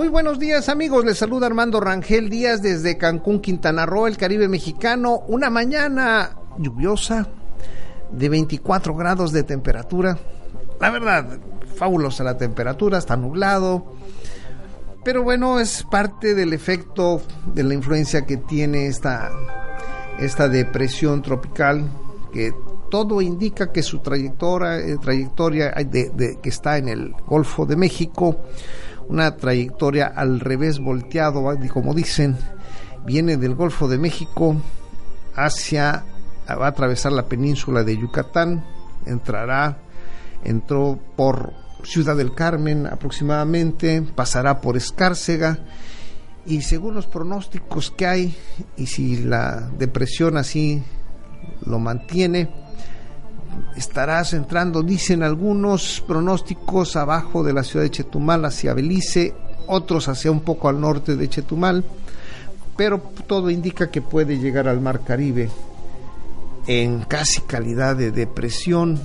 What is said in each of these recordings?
Muy buenos días amigos, les saluda Armando Rangel Díaz desde Cancún, Quintana Roo, el Caribe mexicano. Una mañana lluviosa de 24 grados de temperatura. La verdad, fabulosa la temperatura, está nublado. Pero bueno, es parte del efecto de la influencia que tiene esta, esta depresión tropical que todo indica que su trayectoria, eh, trayectoria de- de- que está en el Golfo de México, una trayectoria al revés volteado, como dicen, viene del Golfo de México hacia, va a atravesar la península de Yucatán, entrará, entró por Ciudad del Carmen aproximadamente, pasará por Escárcega, y según los pronósticos que hay, y si la depresión así lo mantiene, estarás entrando, dicen algunos pronósticos, abajo de la ciudad de Chetumal hacia Belice, otros hacia un poco al norte de Chetumal, pero todo indica que puede llegar al Mar Caribe en casi calidad de depresión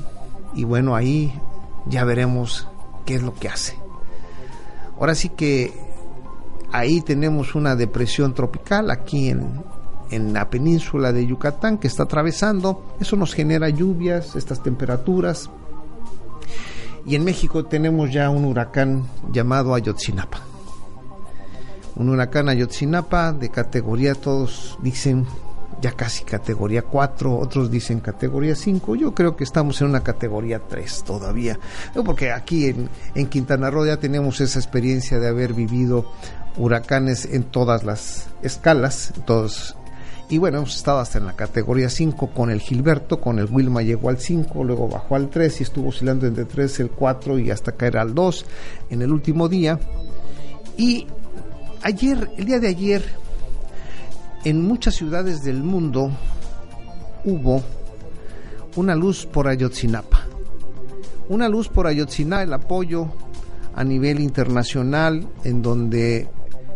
y bueno, ahí ya veremos qué es lo que hace. Ahora sí que ahí tenemos una depresión tropical aquí en, en la península de Yucatán que está atravesando. Eso nos genera lluvias, estas temperaturas. Y en México tenemos ya un huracán llamado Ayotzinapa. Un huracán Ayotzinapa de categoría, todos dicen ya casi categoría 4, otros dicen categoría 5. Yo creo que estamos en una categoría 3 todavía. Porque aquí en, en Quintana Roo ya tenemos esa experiencia de haber vivido huracanes en todas las escalas, todos y bueno, hemos estado hasta en la categoría 5 con el Gilberto, con el Wilma llegó al 5, luego bajó al 3 y estuvo oscilando entre 3, el 4 y hasta caer al 2 en el último día. Y ayer, el día de ayer, en muchas ciudades del mundo hubo una luz por Ayotzinapa. Una luz por Ayotzinapa, el apoyo a nivel internacional en donde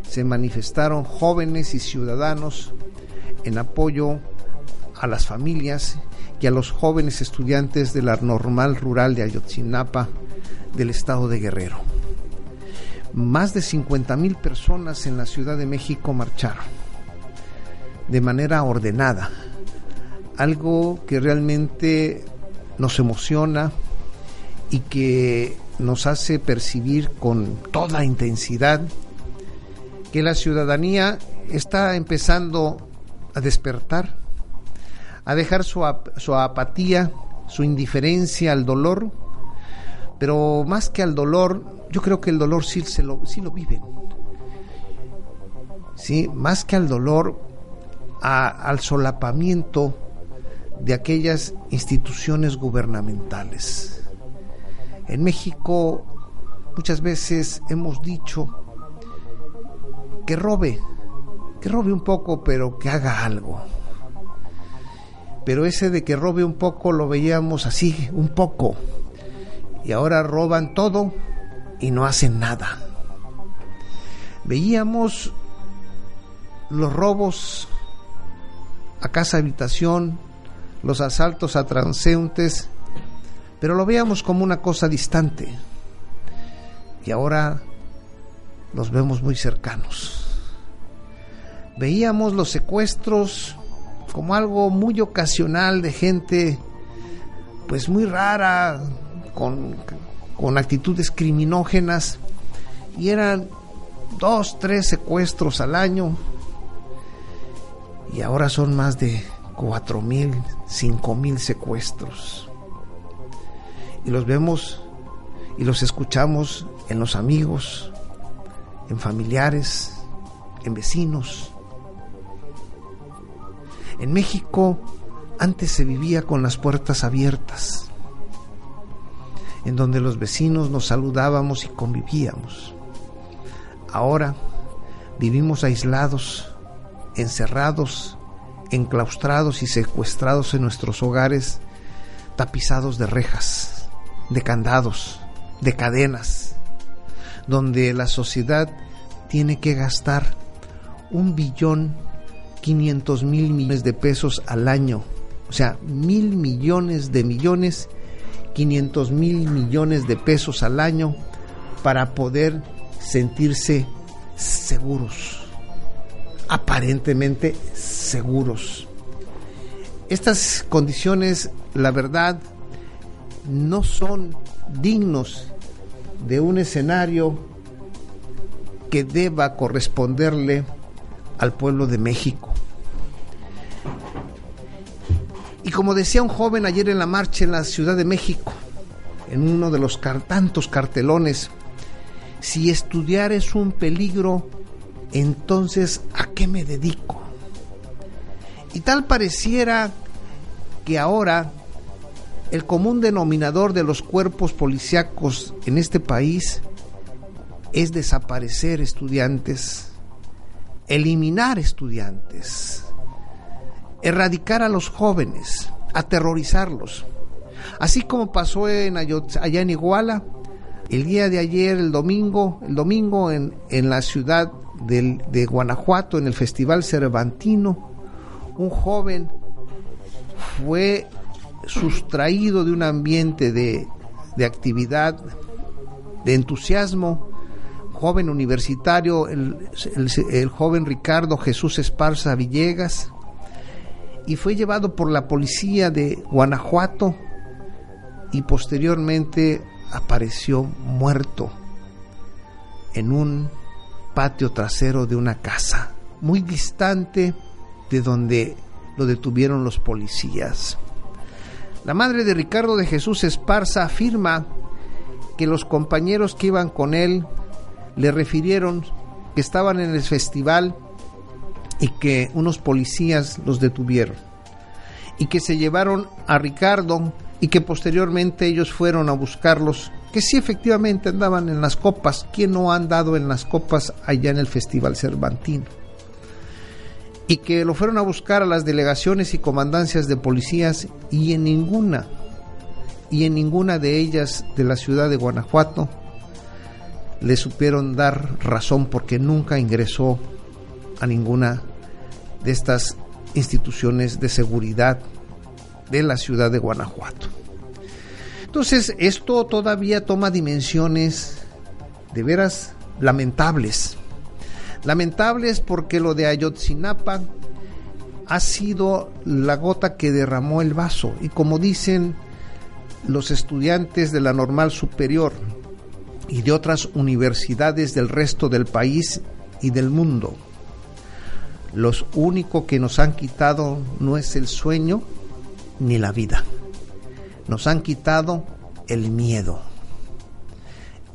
se manifestaron jóvenes y ciudadanos en apoyo a las familias y a los jóvenes estudiantes de la normal rural de Ayotzinapa del estado de Guerrero. Más de 50 mil personas en la Ciudad de México marcharon de manera ordenada, algo que realmente nos emociona y que nos hace percibir con toda intensidad que la ciudadanía está empezando a despertar, a dejar su, ap su, apatía, su indiferencia al dolor, pero más que al dolor, yo creo que el dolor sí, se lo, sí lo viven. Sí, más que al dolor, a, al solapamiento de aquellas instituciones gubernamentales. En México muchas veces hemos dicho que robe, que robe un poco, pero que haga algo. Pero ese de que robe un poco lo veíamos así, un poco. Y ahora roban todo y no hacen nada. Veíamos los robos a casa habitación, los asaltos a transeúntes, pero lo veíamos como una cosa distante. Y ahora los vemos muy cercanos veíamos los secuestros como algo muy ocasional de gente pues muy rara con, con actitudes criminógenas y eran dos, tres secuestros al año y ahora son más de cuatro mil, cinco mil secuestros y los vemos y los escuchamos en los amigos, en familiares, en vecinos. En México antes se vivía con las puertas abiertas, en donde los vecinos nos saludábamos y convivíamos. Ahora vivimos aislados, encerrados, enclaustrados y secuestrados en nuestros hogares, tapizados de rejas, de candados, de cadenas, donde la sociedad tiene que gastar un billón quinientos mil millones de pesos al año, o sea, mil millones de millones, quinientos mil millones de pesos al año para poder sentirse seguros, aparentemente seguros. Estas condiciones, la verdad, no son dignos de un escenario que deba corresponderle al pueblo de México. Y como decía un joven ayer en la marcha en la Ciudad de México, en uno de los tantos cartelones, si estudiar es un peligro, entonces ¿a qué me dedico? Y tal pareciera que ahora el común denominador de los cuerpos policíacos en este país es desaparecer estudiantes, eliminar estudiantes, erradicar a los jóvenes, aterrorizarlos. Así como pasó en allá en Iguala, el día de ayer, el domingo, el domingo en, en la ciudad de Guanajuato, en el Festival Cervantino, un joven fue sustraído de un ambiente de, de actividad, de entusiasmo, joven universitario, el, el, joven Ricardo Jesús Esparza Villegas, y fue llevado por la policía de Guanajuato y posteriormente apareció muerto en un patio trasero de una casa, muy distante de donde lo detuvieron los policías. La madre de Ricardo de Jesús Esparza afirma que los compañeros que iban con él le refirieron que estaban en el festival y que unos policías los detuvieron y que se llevaron a Ricardo y que posteriormente ellos fueron a buscarlos, que sí efectivamente andaban en las copas, ¿quién no ha andado en las copas allá en el Festival Cervantino? y que lo fueron a buscar a las delegaciones y comandancias de policías y en ninguna, y en ninguna de ellas de la ciudad de Guanajuato le supieron dar razón porque nunca ingresó a ninguna de estas instituciones de seguridad de la ciudad de Guanajuato. Entonces, esto todavía toma dimensiones de veras lamentables Lamentables porque lo de Ayotzinapa ha sido la gota que derramó el vaso y como dicen los estudiantes de la normal superior y de otras universidades del resto del país y del mundo, los único que nos han quitado no es el sueño ni la vida, nos han quitado el miedo.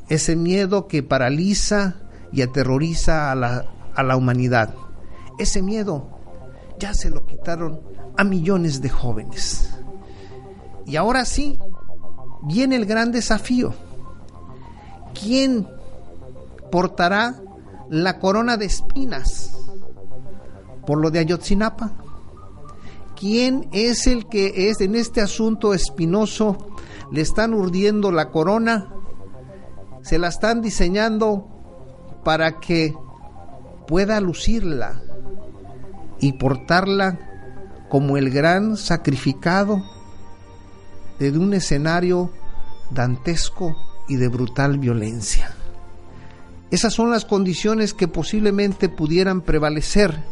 Ese miedo que paraliza y aterroriza a la, a la humanidad. Ese miedo ya se lo quitaron a millones de jóvenes. Y ahora sí, viene el gran desafío. ¿Quién portará la corona de espinas por lo de Ayotzinapa? ¿Quién es el que es en este asunto espinoso? Le están urdiendo la corona, se la están diseñando para que pueda lucirla y portarla como el gran sacrificado de un escenario dantesco y de brutal violencia. Esas son las condiciones que posiblemente pudieran prevalecer,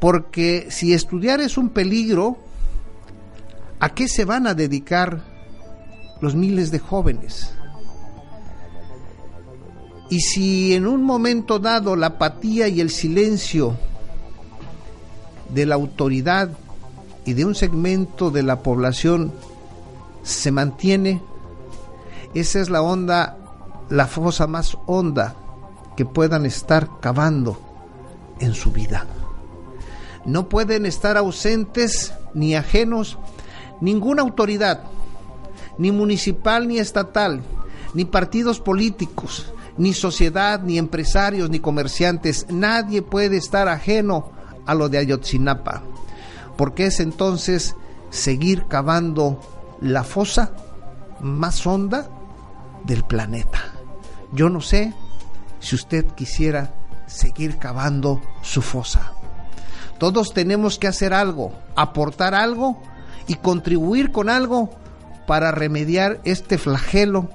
porque si estudiar es un peligro, ¿a qué se van a dedicar los miles de jóvenes? Y si en un momento dado la apatía y el silencio de la autoridad y de un segmento de la población se mantiene, esa es la onda, la fosa más honda que puedan estar cavando en su vida. No pueden estar ausentes ni ajenos ninguna autoridad, ni municipal ni estatal, ni partidos políticos, ni sociedad, ni empresarios, ni comerciantes. Nadie puede estar ajeno a lo de Ayotzinapa, porque es entonces seguir cavando la fosa más honda del planeta. Yo no sé si usted quisiera seguir cavando su fosa. Todos tenemos que hacer algo, aportar algo y contribuir con algo para remediar este flagelo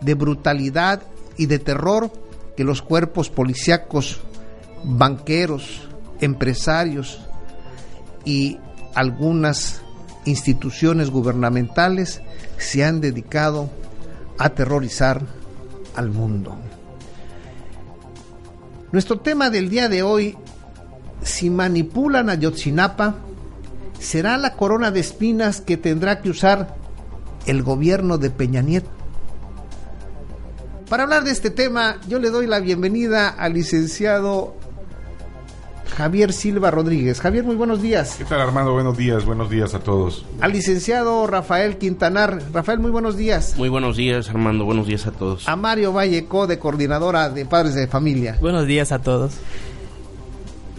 de brutalidad y de terror que los cuerpos policíacos, banqueros, empresarios y algunas instituciones gubernamentales se han dedicado a aterrorizar al mundo. Nuestro tema del día de hoy, si manipulan a Yotzinapa, será la corona de espinas que tendrá que usar el gobierno de Peña Nieto. Para hablar de este tema, yo le doy la bienvenida al licenciado Javier Silva Rodríguez. Javier, muy buenos días. ¿Qué tal Armando? Buenos días, buenos días a todos. Al licenciado Rafael Quintanar. Rafael, muy buenos días. Muy buenos días Armando, buenos días a todos. A Mario Valleco, de coordinadora de padres de familia. Buenos días a todos.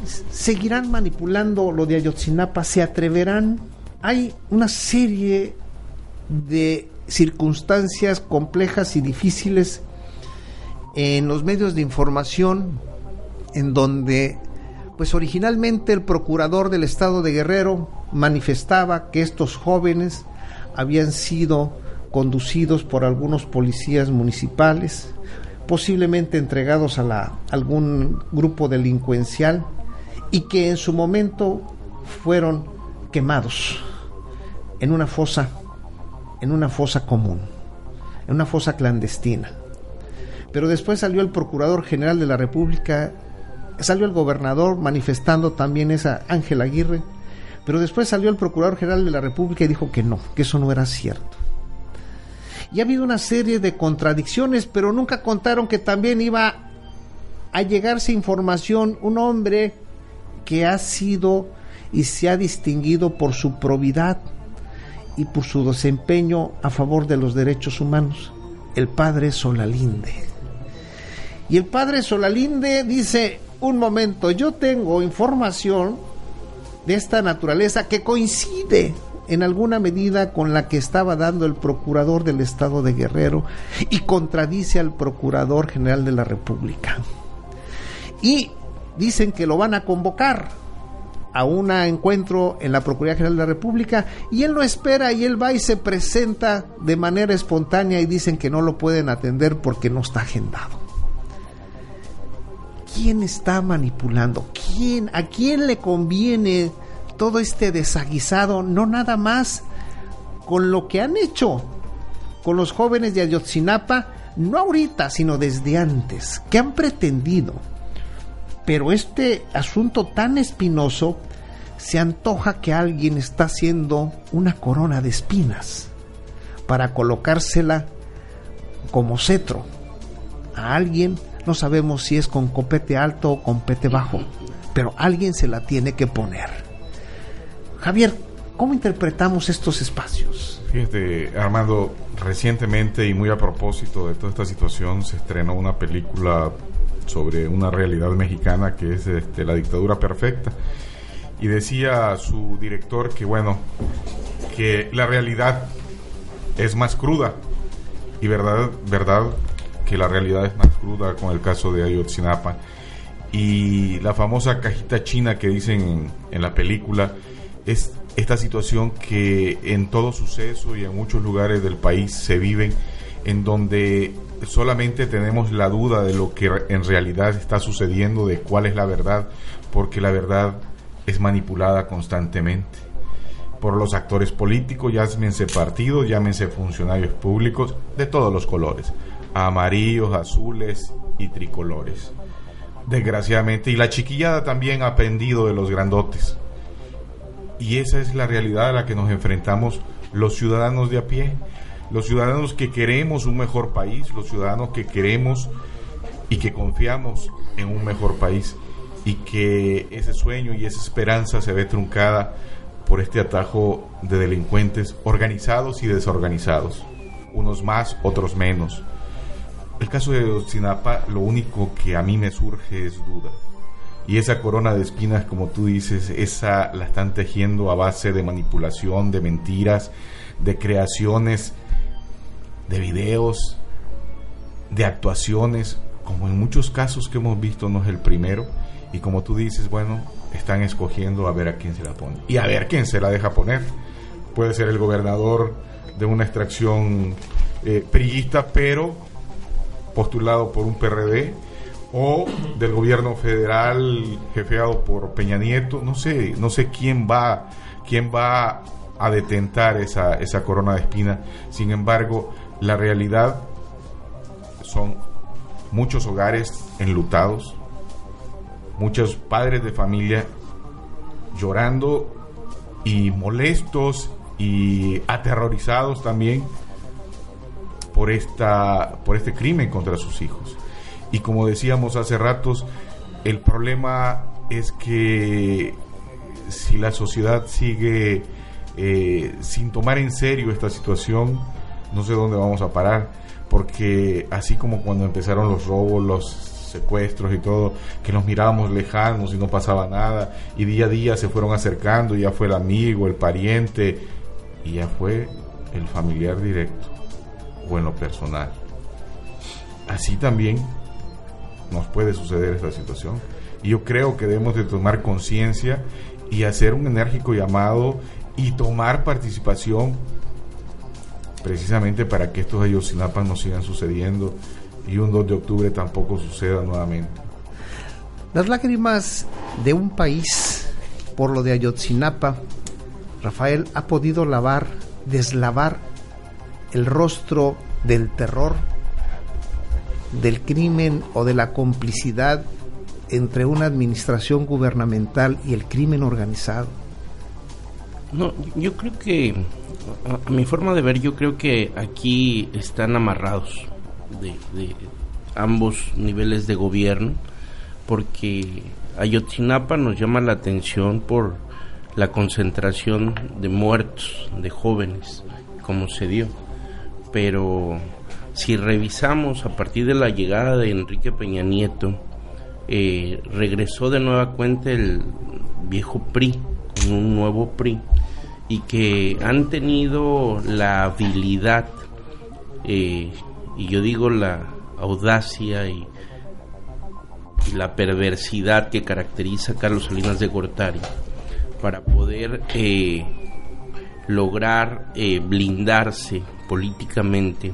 ¿Seguirán manipulando lo de Ayotzinapa? ¿Se atreverán? Hay una serie de circunstancias complejas y difíciles en los medios de información en donde pues originalmente el procurador del estado de Guerrero manifestaba que estos jóvenes habían sido conducidos por algunos policías municipales, posiblemente entregados a la, algún grupo delincuencial y que en su momento fueron quemados en una fosa, en una fosa común, en una fosa clandestina. Pero después salió el Procurador General de la República salió el gobernador manifestando también esa Ángel Aguirre, pero después salió el Procurador General de la República y dijo que no, que eso no era cierto. Y ha habido una serie de contradicciones, pero nunca contaron que también iba a llegarse información un hombre que ha sido y se ha distinguido por su probidad y por su desempeño a favor de los derechos humanos, el padre Solalinde. Y el padre Solalinde dice, un momento, yo tengo información de esta naturaleza que coincide en alguna medida con la que estaba dando el procurador del estado de Guerrero y contradice al procurador general de la República. Y dicen que lo van a convocar a un encuentro en la Procuraduría General de la República y él no espera y él va y se presenta de manera espontánea y dicen que no lo pueden atender porque no está agendado. ¿quién está manipulando? ¿Quién? ¿A quién le conviene todo este desaguisado? No nada más con lo que han hecho con los jóvenes de Ayotzinapa, no ahorita, sino desde antes, que han pretendido. Pero este asunto tan espinoso, se antoja que alguien está haciendo una corona de espinas para colocársela como cetro a alguien no sabemos si es con copete alto o copete bajo, pero alguien se la tiene que poner. Javier, ¿cómo interpretamos estos espacios? Fíjate, Armando, recientemente y muy a propósito de toda esta situación se estrenó una película sobre una realidad mexicana que es este, la dictadura perfecta. Y decía su director que, bueno, que la realidad es más cruda y verdad, verdad que la realidad es más cruda con el caso de Ayotzinapa. Y la famosa cajita china que dicen en, la película es esta situación que en todo suceso y en muchos lugares del país se vive, en donde solamente tenemos la duda de lo que en realidad está sucediendo, de cuál es la verdad, porque la verdad es manipulada constantemente por los actores políticos, llámense partidos, llámense funcionarios públicos de todos los colores amarillos, azules y tricolores. Desgraciadamente, y la chiquillada también ha aprendido de los grandotes. Y esa es la realidad a la que nos enfrentamos los ciudadanos de a pie, los ciudadanos que queremos un mejor país, los ciudadanos que queremos y que confiamos en un mejor país y que ese sueño y esa esperanza se ve truncada por este atajo de delincuentes organizados y desorganizados. unos más, otros menos. El caso de Ayotzinapa, lo único que a mí me surge es duda. Y esa corona de espinas, como tú dices, esa la están tejiendo a base de manipulación, de mentiras, de creaciones, de videos, de actuaciones, como en muchos casos que hemos visto no es el primero. Y como tú dices, bueno, están escogiendo a ver a quién se la pone. Y a ver quién se la deja poner. Puede ser el gobernador de una extracción eh, priista, pero postulado por un PRD, o del gobierno federal jefeado por Peña Nieto, no sé, no sé quién va, quién va a detentar esa, esa corona de espina. Sin embargo, la realidad son muchos hogares enlutados, muchos padres de familia llorando y molestos y aterrorizados también por esta por este crimen contra sus hijos. Y como decíamos hace ratos, el problema es que si la sociedad sigue eh, sin tomar en serio esta situación, no sé dónde vamos a parar, porque así como cuando empezaron los robos, los secuestros y todo, que nos mirábamos lejanos y no pasaba nada, y día a día se fueron acercando, ya fue el amigo, el pariente, y ya fue el familiar directo o en lo personal. Así también nos puede suceder esta situación. Y yo creo que debemos de tomar conciencia y hacer un enérgico llamado y tomar participación precisamente para que estos Ayotzinapas no sigan sucediendo y un 2 de octubre tampoco suceda nuevamente. Las lágrimas de un país por lo de Ayotzinapa, Rafael ha podido lavar, deslavar el rostro del terror, del crimen o de la complicidad entre una administración gubernamental y el crimen organizado. No, yo creo que, a, mi forma de ver, yo creo que aquí están amarrados de, ambos niveles de gobierno, porque Ayotzinapa nos llama la atención por la concentración de muertos, de jóvenes, como se dio. Pero si revisamos a partir de la llegada de Enrique Peña Nieto, eh, regresó de nueva cuenta el viejo PRI, con un nuevo PRI, y que han tenido la habilidad, eh, y yo digo la audacia y, la perversidad que caracteriza a Carlos Salinas de Gortari para poder eh, lograr eh, blindarse políticamente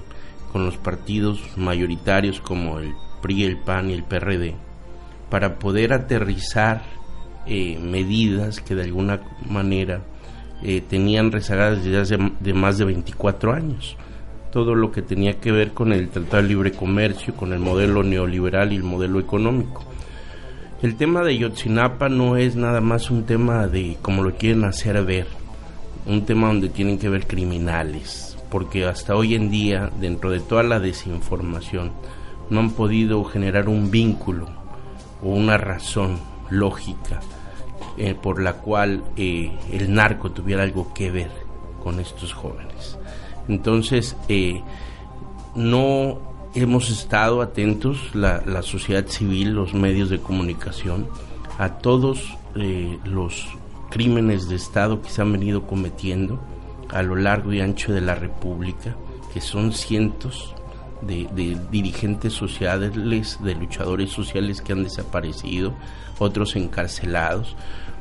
con los partidos mayoritarios como el PRI, el PAN y el PRD, para poder aterrizar medidas que de alguna manera eh, tenían rezagadas desde hace de más de 24 años. Todo lo que tenía que ver con el Tratado de Libre Comercio, con el modelo neoliberal y el modelo económico. El tema de Yotzinapa no es nada más un tema de como lo quieren hacer ver, un tema donde tienen que ver criminales, porque hasta hoy en día, dentro de toda la desinformación, no han podido generar un vínculo o una razón lógica eh, por la cual eh, el narco tuviera algo que ver con estos jóvenes. Entonces, eh, no hemos estado atentos, la, la, sociedad civil, los medios de comunicación, a todos los crímenes de Estado que se han venido cometiendo a lo largo y ancho de la República, que son cientos de, de, dirigentes sociales, de luchadores sociales que han desaparecido, otros encarcelados,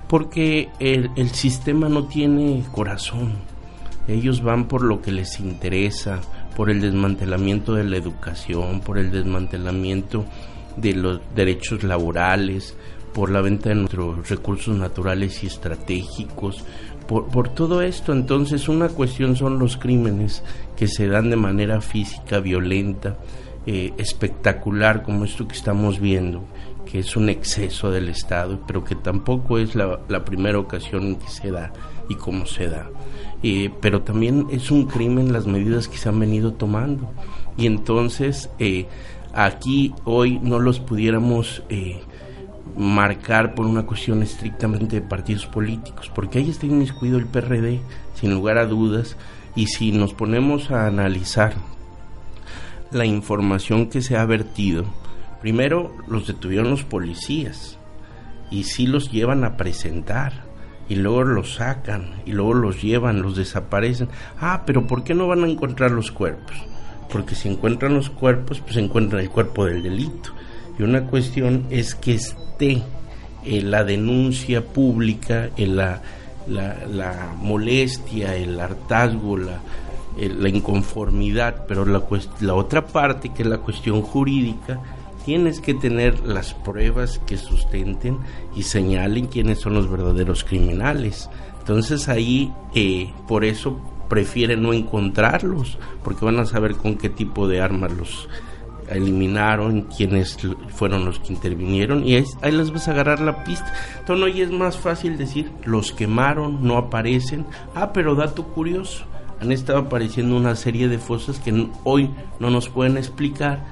porque el, el sistema no tiene corazón. Ellos van por lo que les interesa, por el desmantelamiento de la educación, por el desmantelamiento de los derechos laborales, por la venta de nuestros recursos naturales y estratégicos, por, por, todo esto. Entonces una cuestión son los crímenes que se dan de manera física, violenta, eh, espectacular como esto que estamos viendo, que es un exceso del Estado, pero que tampoco es la, primera ocasión en que se da y cómo se da. Eh, pero también es un crimen las medidas que se han venido tomando. Y entonces eh, aquí hoy no los pudiéramos eh, marcar por una cuestión estrictamente de partidos políticos, porque ahí está inmiscuido el PRD, sin lugar a dudas, Y si nos ponemos a analizar la información que se ha vertido, primero los detuvieron los policías y sí los llevan a presentar y luego los sacan y luego los llevan, los desaparecen. Ah, pero ¿por qué no van a encontrar los cuerpos? Porque si encuentran los cuerpos, pues encuentran el cuerpo del delito. Y una cuestión es que esté en la denuncia pública, en la, molestia, el hartazgo, la, la inconformidad, pero la, la otra parte, que es la cuestión jurídica, tienes que tener las pruebas que sustenten y señalen quiénes son los verdaderos criminales. Entonces ahí, eh, por eso prefieren no encontrarlos, porque van a saber con qué tipo de armas los eliminaron, quiénes fueron los que intervinieron, y ahí, les vas a agarrar la pista. Entonces hoy es más fácil decir, los quemaron, no aparecen. Ah, pero dato curioso, han estado apareciendo una serie de fosas que hoy no nos pueden explicar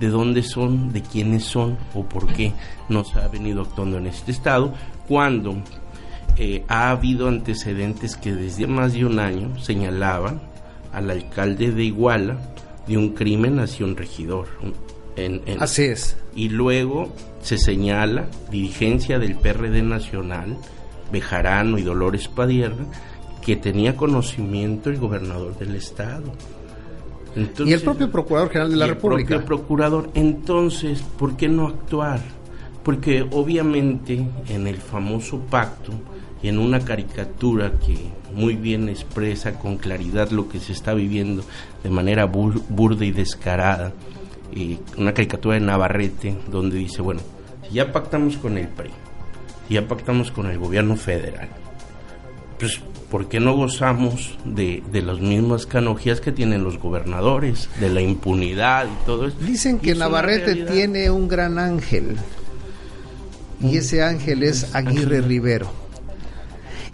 de dónde son, de quiénes son o por qué no se ha venido actuando en este estado, cuando eh, ha habido antecedentes que desde más de un año señalaban al alcalde de Iguala de un crimen hacia un regidor. En, Así es. Y luego se señala dirigencia del PRD Nacional, Bejarano y Dolores Padierna, que tenía conocimiento el gobernador del estado y el propio Procurador General de la República. El propio Procurador. Entonces, ¿por qué no actuar? Porque obviamente en el famoso pacto y en una caricatura que muy bien expresa con claridad lo que se está viviendo de manera burda y descarada, una caricatura de Navarrete donde dice, bueno, si ya pactamos con el PRI, si ya pactamos con el gobierno federal, pues ¿por qué no gozamos de, las mismas canogías que tienen los gobernadores, de la impunidad y todo eso? Dicen que Navarrete tiene un gran ángel y ese ángel es Aguirre Rivero.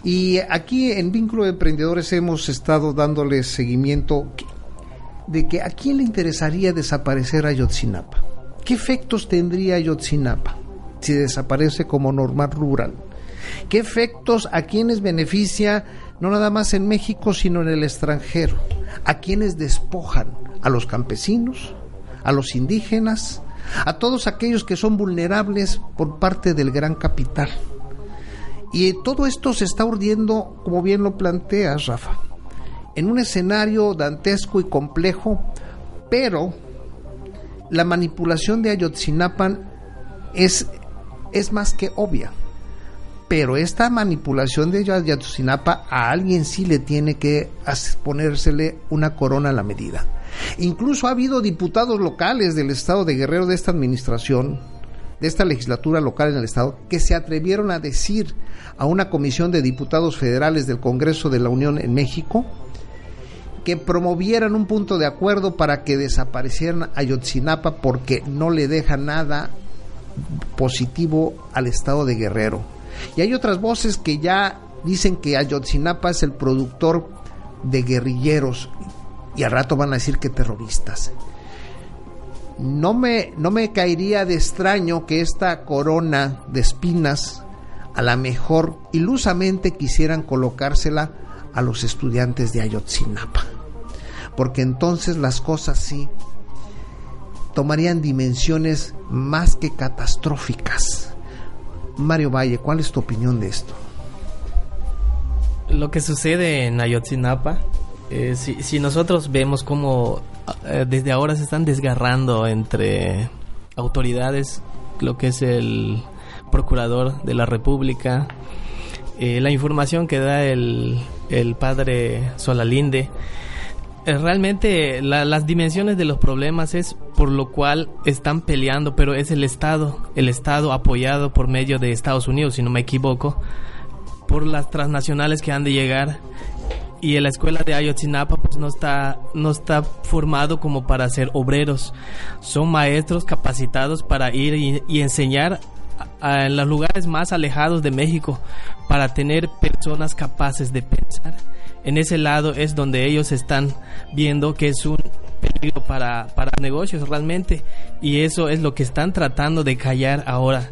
Y aquí en Vínculo de Emprendedores hemos estado dándole seguimiento de que a quién le interesaría desaparecer Ayotzinapa. ¿Qué efectos tendría Ayotzinapa si desaparece como normal rural? ¿Qué efectos a quienes beneficia no nada más en México, sino en el extranjero, a quienes despojan, a los campesinos, a los indígenas, a todos aquellos que son vulnerables por parte del gran capital. Y todo esto se está urdiendo, como bien lo planteas, Rafa, en un escenario dantesco y complejo, pero la manipulación de Ayotzinapan es, es más que obvia pero esta manipulación de Ayotzinapa a alguien sí le tiene que ponérsele una corona a la medida. Incluso ha habido diputados locales del estado de Guerrero de esta administración, de esta legislatura local en el estado, que se atrevieron a decir a una comisión de diputados federales del Congreso de la Unión en México que promovieran un punto de acuerdo para que desaparecieran Ayotzinapa porque no le deja nada positivo al estado de Guerrero y hay otras voces que ya dicen que Ayotzinapa es el productor de guerrilleros y al rato van a decir que terroristas. No me, no me caería de extraño que esta corona de espinas a la mejor ilusamente quisieran colocársela a los estudiantes de Ayotzinapa. Porque entonces las cosas sí tomarían dimensiones más que catastróficas. Mario Valle, ¿cuál es tu opinión de esto? Lo que sucede en Ayotzinapa, eh, si, nosotros vemos cómo desde ahora se están desgarrando entre autoridades, lo que es el procurador de la República, eh, la información que da el, el padre Solalinde, eh, realmente las dimensiones de los problemas es por lo cual están peleando, pero es el Estado, el Estado apoyado por medio de Estados Unidos, si no me equivoco, por las transnacionales que han de llegar y en la escuela de Ayotzinapa pues no está no está formado como para ser obreros, son maestros capacitados para ir y, enseñar en los lugares más alejados de México para tener personas capaces de pensar. En ese lado es donde ellos están viendo que es un peligro para, para negocios realmente y eso es lo que están tratando de callar ahora.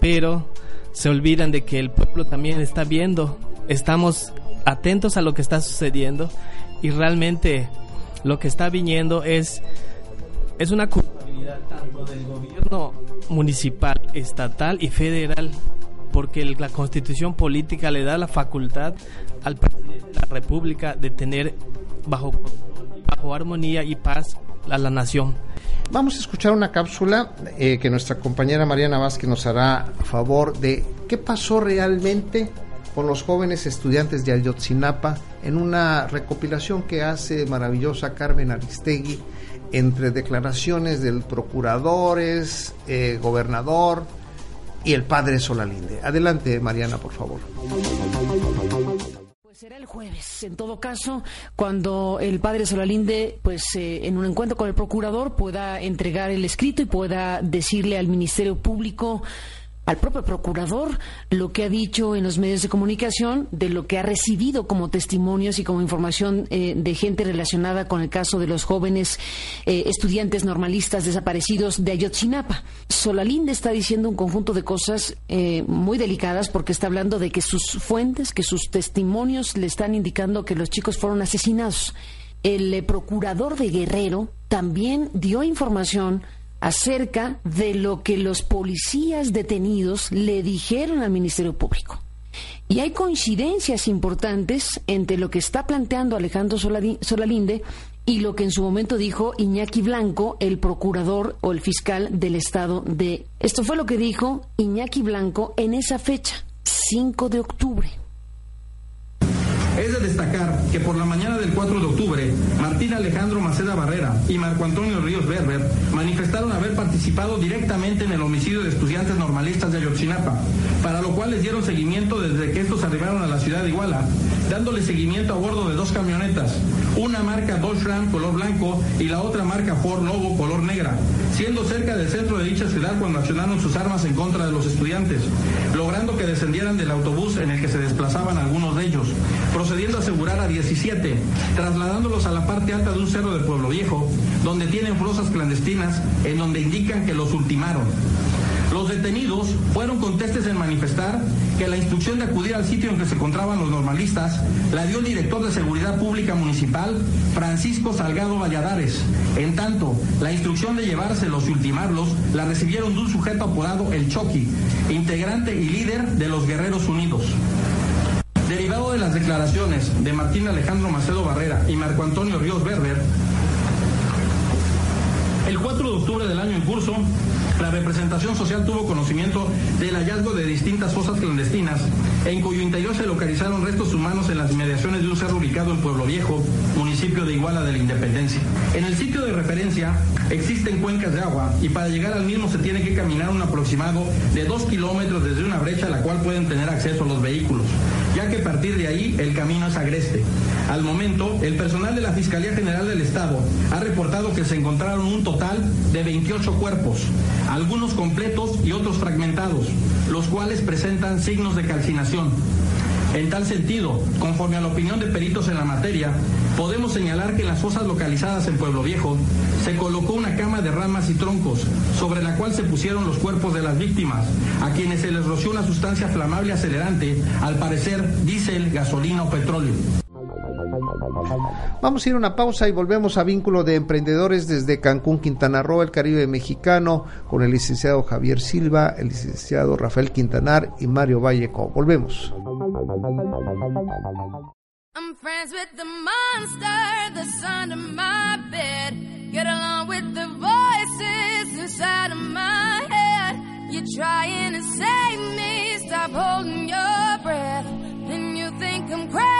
Pero se olvidan de que el pueblo también está viendo estamos atentos a lo que está sucediendo y realmente lo que está viniendo es, es una culpabilidad tanto del gobierno municipal, estatal y federal, porque la constitución política le da la facultad al presidente de la República de tener bajo, bajo armonía y paz a la nación. Vamos a escuchar una cápsula eh, que nuestra compañera Mariana Vázquez nos hará a favor de qué pasó realmente con los jóvenes estudiantes de Ayotzinapa en una recopilación que hace maravillosa Carmen Aristegui entre declaraciones del procuradores, eh, gobernador y el padre Solalinde. Adelante, Mariana, por favor. Pues será el jueves, en todo caso, cuando el padre Solalinde, pues eh, en un encuentro con el procurador, pueda entregar el escrito y pueda decirle al Ministerio Público al propio procurador lo que ha dicho en los medios de comunicación, de lo que ha recibido como testimonios y como información eh, de gente relacionada con el caso de los jóvenes eh, estudiantes normalistas desaparecidos de Ayotzinapa. Solalinde está diciendo un conjunto de cosas eh, muy delicadas porque está hablando de que sus fuentes, que sus testimonios le están indicando que los chicos fueron asesinados. El procurador de Guerrero también dio información acerca de lo que los policías detenidos le dijeron al Ministerio Público. Y hay coincidencias importantes entre lo que está planteando Alejandro Solalinde y lo que en su momento dijo Iñaki Blanco, el procurador o el fiscal del estado de... Esto fue lo que dijo Iñaki Blanco en esa fecha, 5 de octubre. Es de destacar que por la mañana del 4 de octubre, Martín Alejandro Maceda Barrera y Marco Antonio Ríos Berber manifestaron haber participado directamente en el homicidio de estudiantes normalistas de Ayotzinapa, para lo cual les dieron seguimiento desde que estos arribaron a la ciudad de Iguala, dándole seguimiento a bordo de dos camionetas, una marca Dodge Ram color blanco y la otra marca Ford Lobo color negra, siendo cerca del centro de dicha ciudad cuando accionaron sus armas en contra de los estudiantes, logrando que descendieran del autobús en el que se desplazaban algunos de ellos procediendo a asegurar a 17, trasladándolos a la parte alta de un cerro de Pueblo Viejo, donde tienen fosas clandestinas, en donde indican que los ultimaron. Los detenidos fueron contestes en manifestar que la instrucción de acudir al sitio en que se encontraban los normalistas la dio el director de Seguridad Pública Municipal, Francisco Salgado Valladares. En tanto, la instrucción de llevárselos y ultimarlos la recibieron de un sujeto apodado El Choqui, integrante y líder de los Guerreros Unidos. Derivado de las declaraciones de Martín Alejandro Macedo Barrera y Marco Antonio Ríos Berber, el 4 de octubre del año en curso, la representación social tuvo conocimiento del hallazgo de distintas fosas clandestinas, en cuyo interior se localizaron restos humanos en las inmediaciones de un cerro ubicado en Pueblo Viejo, municipio de Iguala de la Independencia. En el sitio de referencia existen cuencas de agua y para llegar al mismo se tiene que caminar un aproximado de dos kilómetros desde una brecha a la cual pueden tener acceso los vehículos ya que partir de ahí el camino es agreste. Al momento, el personal de la Fiscalía General del Estado ha reportado que se encontraron un total de 28 cuerpos, algunos completos y otros fragmentados, los cuales presentan signos de calcinación. En tal sentido, conforme a la opinión de peritos en la materia, podemos señalar que en las fosas localizadas en Pueblo Viejo se colocó una cama de ramas y troncos sobre la cual se pusieron los cuerpos de las víctimas, a quienes se les roció una sustancia flamable acelerante, al parecer diésel, gasolina o petróleo. Vamos a ir a una pausa y volvemos a vínculo de emprendedores desde Cancún, Quintana Roo, el Caribe mexicano, con el licenciado Javier Silva, el licenciado Rafael Quintanar y Mario Valleco. Volvemos. I'm friends with the monster my bed. Get along with the voices inside of my head. Trying to me, stop holding your breath. You think I'm crazy,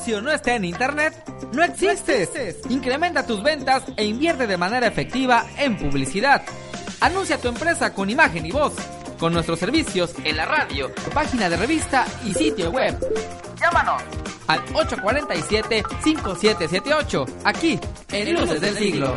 negocio no está en internet, no existes. Incrementa tus ventas e invierte de manera efectiva en publicidad. Anuncia tu empresa con imagen y voz, con nuestros servicios en la radio, página de revista y sitio web. Llámanos al 847-5778, aquí en Luces del Siglo.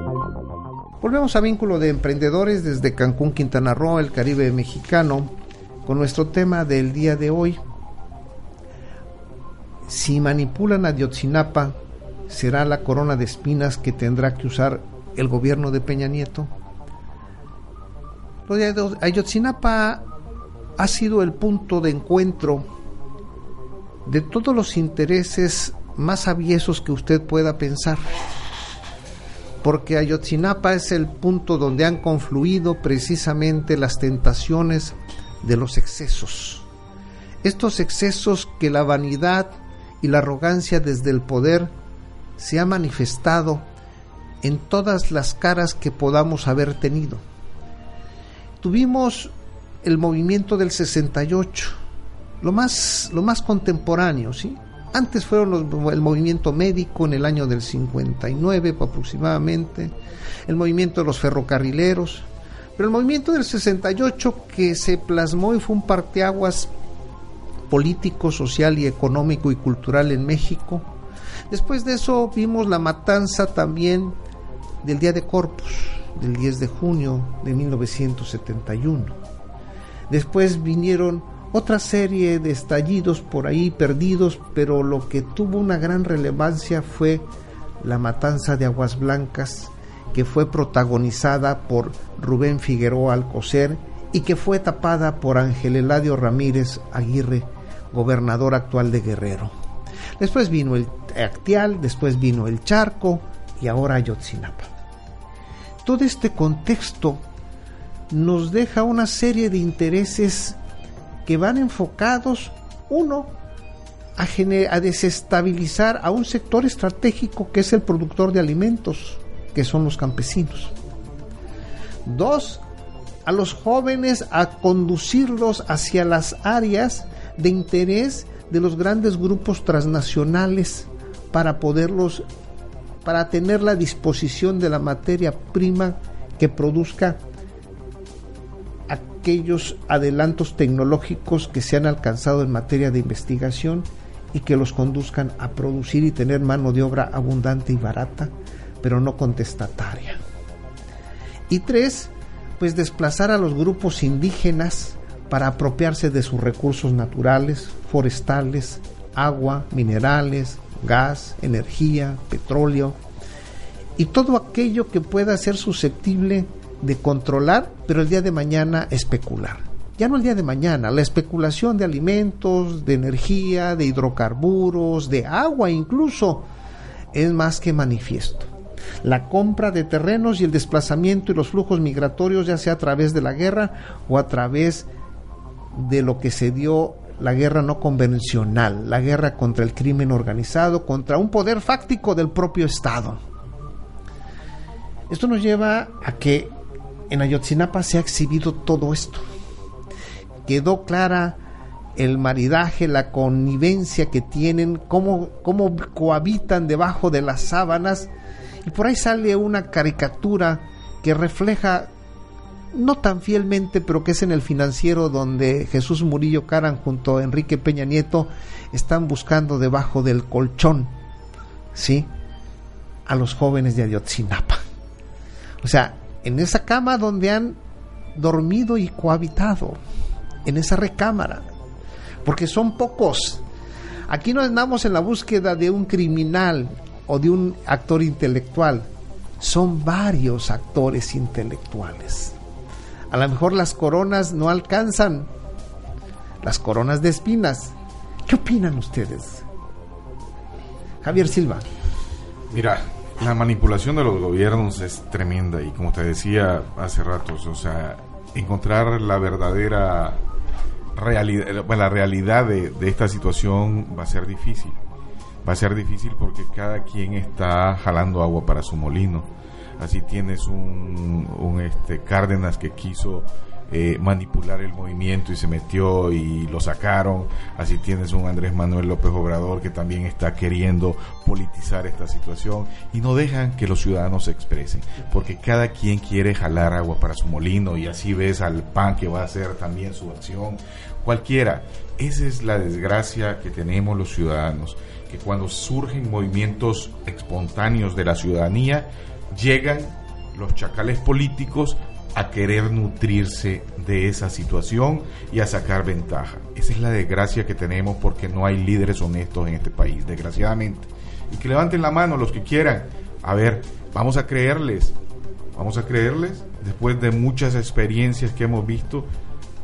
Volvemos a vínculo de emprendedores desde Cancún, Quintana Roo, el Caribe mexicano, con nuestro tema del día de hoy. Si manipulan a Yotzinapa, ¿será la corona de espinas que tendrá que usar el gobierno de Peña Nieto? Ayotzinapa ha sido el punto de encuentro de todos los intereses más aviesos que usted pueda pensar porque Ayotzinapa es el punto donde han confluido precisamente las tentaciones de los excesos. Estos excesos que la vanidad y la arrogancia desde el poder se ha manifestado en todas las caras que podamos haber tenido. Tuvimos el movimiento del 68, lo más, lo más contemporáneo, ¿sí? Antes fueron el movimiento médico en el año del 59 aproximadamente, el movimiento de los ferrocarrileros, pero el movimiento del 68 que se plasmó y fue un parteaguas político, social y económico y cultural en México. Después de eso vimos la matanza también del Día de Corpus, del 10 de junio de 1971. Después vinieron otra serie de estallidos por ahí perdidos, pero lo que tuvo una gran relevancia fue la matanza de Aguas Blancas, que fue protagonizada por Rubén Figueroa Alcocer y que fue tapada por Ángel Eladio Ramírez Aguirre, gobernador actual de Guerrero. Después vino el Actial, después vino el Charco y ahora Ayotzinapa. Todo este contexto nos deja una serie de intereses van enfocados, uno, a, a, desestabilizar a un sector estratégico que es el productor de alimentos, que son los campesinos. Dos, a los jóvenes a conducirlos hacia las áreas de interés de los grandes grupos transnacionales para poderlos, para tener la disposición de la materia prima que produzca aquellos adelantos tecnológicos que se han alcanzado en materia de investigación y que los conduzcan a producir y tener mano de obra abundante y barata, pero no contestataria. Y tres, pues desplazar a los grupos indígenas para apropiarse de sus recursos naturales, forestales, agua, minerales, gas, energía, petróleo y todo aquello que pueda ser susceptible de controlar, pero el día de mañana especular. Ya no el día de mañana, la especulación de alimentos, de energía, de hidrocarburos, de agua incluso, es más que manifiesto. La compra de terrenos y el desplazamiento y los flujos migratorios, ya sea a través de la guerra o a través de lo que se dio la guerra no convencional, la guerra contra el crimen organizado, contra un poder fáctico del propio Estado. Esto nos lleva a que en Ayotzinapa se ha exhibido todo esto. Quedó clara el maridaje, la connivencia que tienen, cómo, cómo cohabitan debajo de las sábanas. Y por ahí sale una caricatura que refleja, no tan fielmente, pero que es en el financiero donde Jesús Murillo Caran junto a Enrique Peña Nieto están buscando debajo del colchón, ¿sí? A los jóvenes de Ayotzinapa. O sea, en esa cama donde han dormido y cohabitado, en esa recámara, porque son pocos. Aquí no andamos en la búsqueda de un criminal o de un actor intelectual, son varios actores intelectuales. A lo mejor las coronas no alcanzan, las coronas de espinas. ¿Qué opinan ustedes? Javier Silva. Mira, la manipulación de los gobiernos es tremenda y como te decía hace ratos, o sea, encontrar la verdadera realidad, la realidad de, esta situación va a ser difícil. Va a ser difícil porque cada quien está jalando agua para su molino. Así tienes un, un este Cárdenas que quiso eh, manipular el movimiento y se metió y lo sacaron. Así tienes un Andrés Manuel López Obrador que también está queriendo politizar esta situación y no dejan que los ciudadanos se expresen, porque cada quien quiere jalar agua para su molino y así ves al PAN que va a hacer también su acción. Cualquiera. Esa es la desgracia que tenemos los ciudadanos, que cuando surgen movimientos espontáneos de la ciudadanía, llegan los chacales políticos a querer nutrirse de esa situación y a sacar ventaja. Esa es la desgracia que tenemos porque no hay líderes honestos en este país, desgraciadamente. Y que levanten la mano los que quieran. A ver, vamos a creerles. Vamos a creerles después de muchas experiencias que hemos visto.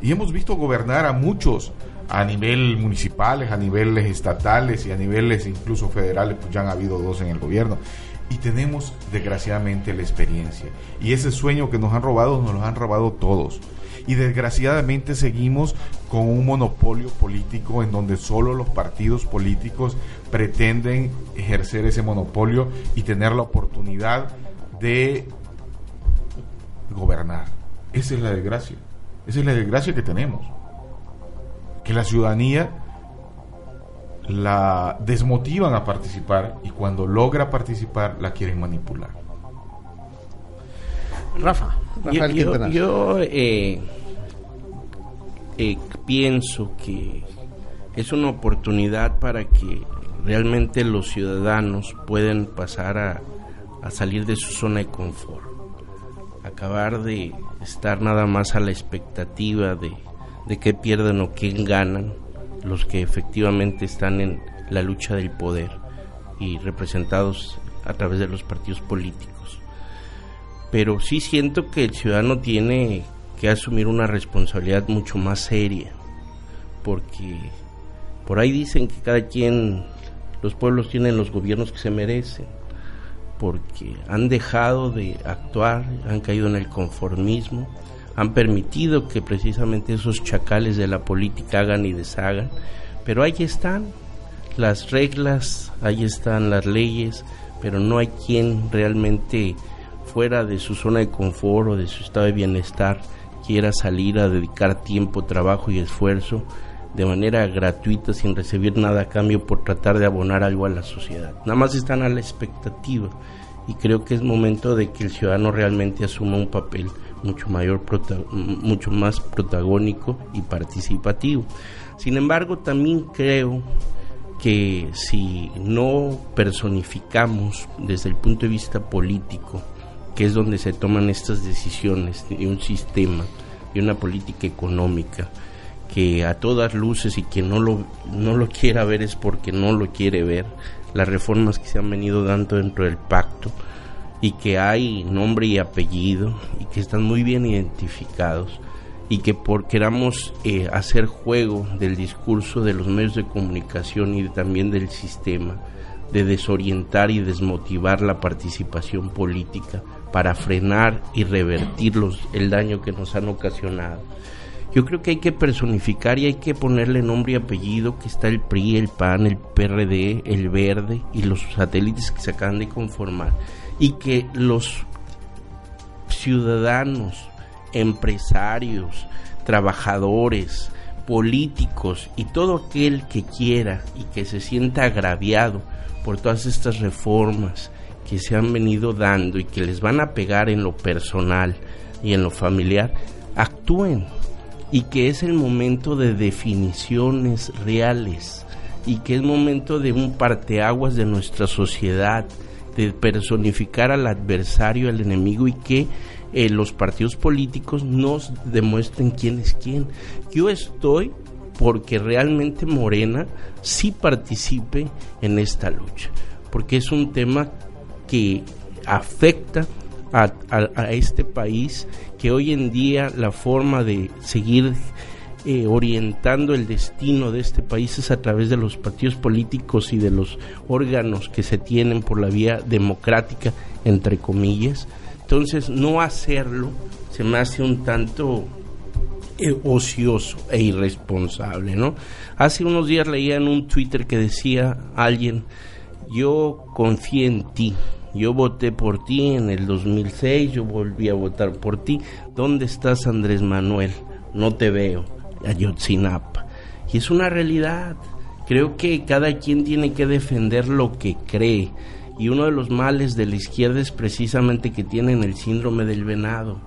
Y hemos visto gobernar a muchos a nivel municipales, a niveles estatales y a niveles incluso federales, pues ya han habido dos en el gobierno y tenemos desgraciadamente la experiencia. Y ese sueño que nos han robado, nos lo han robado todos. Y desgraciadamente seguimos con un monopolio político en donde solo los partidos políticos pretenden ejercer ese monopolio y tener la oportunidad de gobernar. Esa es la desgracia. Esa es la desgracia que tenemos. Que la ciudadanía la desmotivan a participar y cuando logra participar la quieren manipular. Rafa, yo, yo, yo eh, eh, pienso que es una oportunidad para que realmente los ciudadanos puedan pasar a, a salir de su zona de confort, acabar de estar nada más a la expectativa de, de qué pierden o quién ganan los que efectivamente están en la lucha del poder y representados a través de los partidos políticos. Pero sí siento que el ciudadano tiene que asumir una responsabilidad mucho más seria, porque por ahí dicen que cada quien, los pueblos tienen los gobiernos que se merecen, porque han dejado de actuar, han caído en el conformismo, han permitido que precisamente esos chacales de la política hagan y deshagan, pero ahí están las reglas, ahí están las leyes, pero no hay quien realmente fuera de su zona de confort o de su estado de bienestar quiera salir a dedicar tiempo, trabajo y esfuerzo de manera gratuita sin recibir nada a cambio por tratar de abonar algo a la sociedad. Nada más están a la expectativa y creo que es momento de que el ciudadano realmente asuma un papel mucho mayor mucho más protagónico y participativo. Sin embargo, también creo que si no personificamos desde el punto de vista político, que es donde se toman estas decisiones de un sistema, y una política económica, que a todas luces y quien no lo, no lo quiera ver es porque no lo quiere ver, las reformas que se han venido dando dentro del pacto y que hay nombre y apellido y que están muy bien identificados y que por queramos eh, hacer juego del discurso de los medios de comunicación y también del sistema, de desorientar y desmotivar la participación política para frenar y revertir los, el daño que nos han ocasionado. Yo creo que hay que personificar y hay que ponerle nombre y apellido que está el PRI, el PAN, el PRD, el Verde y los satélites que se acaban de conformar y que los ciudadanos empresarios, trabajadores, políticos y todo aquel que quiera y que se sienta agraviado por todas estas reformas que se han venido dando y que les van a pegar en lo personal y en lo familiar, actúen y que es el momento de definiciones reales y que es momento de un parteaguas de nuestra sociedad, de personificar al adversario, al enemigo y que eh, los partidos políticos nos demuestren quién es quién. Yo estoy porque realmente Morena sí participe en esta lucha, porque es un tema que afecta a, este país, que hoy en día la forma de seguir eh, orientando el destino de este país es a través de los partidos políticos y de los órganos que se tienen por la vía democrática, entre comillas, entonces, no hacerlo se me hace un tanto eh, ocioso e irresponsable, ¿no? Hace unos días leía en un Twitter que decía alguien, yo confié en ti, yo voté por ti en el 2006, yo volví a votar por ti, ¿dónde estás Andrés Manuel? No te veo, Ayotzinapa. Y es una realidad, creo que cada quien tiene que defender lo que cree y uno de los males de la izquierda es precisamente que tienen el síndrome del venado,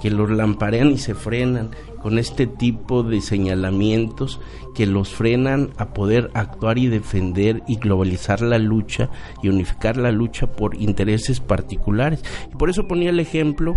que los lamparean y se frenan con este tipo de señalamientos que los frenan a poder actuar y defender y globalizar la lucha y unificar la lucha por intereses particulares. Y por eso ponía el ejemplo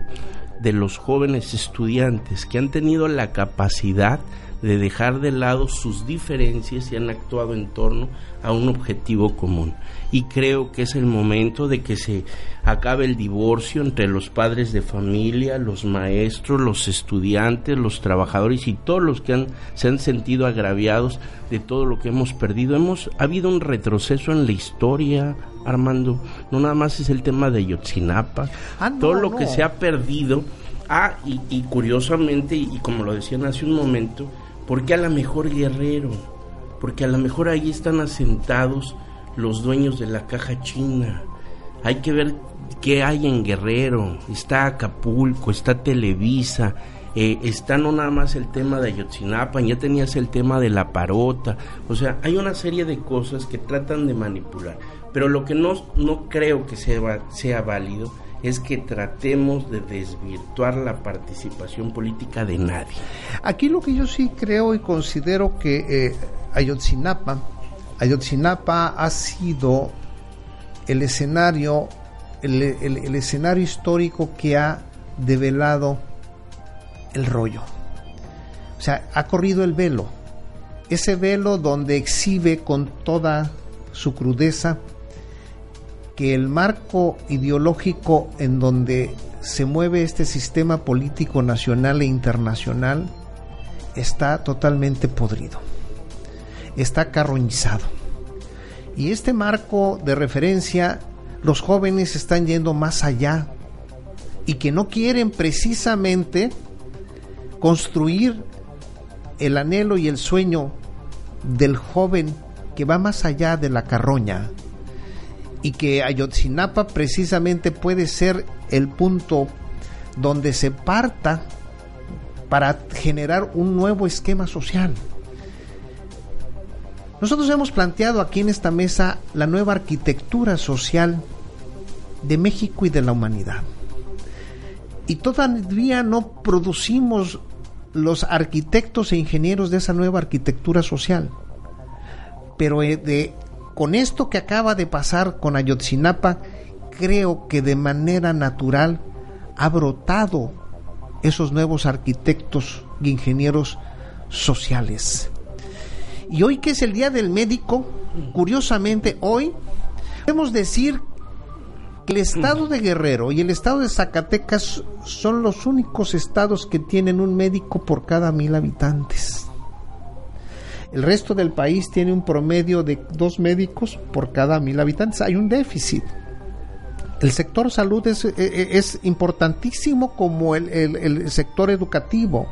de los jóvenes estudiantes que han tenido la capacidad de dejar de lado sus diferencias y han actuado en torno a un objetivo común. Y creo que es el momento de que se acabe el divorcio entre los padres de familia, los maestros, los estudiantes, los trabajadores y todos los que han, se han sentido agraviados de todo lo que hemos perdido. Hemos ha habido un retroceso en la historia, Armando. No nada más es el tema de Yotzinapa, Ah, todo lo que se ha perdido. Ah, y, y curiosamente, y como lo decían hace un momento, porque a la mejor Guerrero? Porque a lo mejor ahí están asentados los dueños de la caja china. Hay que ver qué hay en Guerrero. Está Acapulco, está Televisa, eh, está no nada más el tema de Ayotzinapa, ya tenías el tema de la parota. O sea, hay una serie de cosas que tratan de manipular. Pero lo que no, no creo que sea, sea válido es que tratemos de desvirtuar la participación política de nadie. Aquí lo que yo sí creo y considero que eh, Ayotzinapa, Ayotzinapa ha sido el escenario, el, escenario histórico que ha develado el rollo. O sea, ha corrido el velo. Ese velo donde exhibe con toda su crudeza que el marco ideológico en donde se mueve este sistema político nacional e internacional está totalmente podrido, está carroñizado. Y este marco de referencia, los jóvenes están yendo más allá y que no quieren precisamente construir el anhelo y el sueño del joven que va más allá de la carroña y que Ayotzinapa precisamente puede ser el punto donde se parta para generar un nuevo esquema social. Nosotros hemos planteado aquí en esta mesa la nueva arquitectura social de México y de la humanidad. Y todavía no producimos los arquitectos e ingenieros de esa nueva arquitectura social. Pero eh, de, con esto que acaba de pasar con Ayotzinapa, creo que de manera natural ha brotado esos nuevos arquitectos e ingenieros sociales. Y hoy que es el Día del Médico, curiosamente hoy podemos decir que el estado de Guerrero y el estado de Zacatecas son los únicos estados que tienen un médico por cada mil habitantes. El resto del país tiene un promedio de dos médicos por cada mil habitantes. Hay un déficit. El sector salud es, e, e, es importantísimo como el, el sector educativo,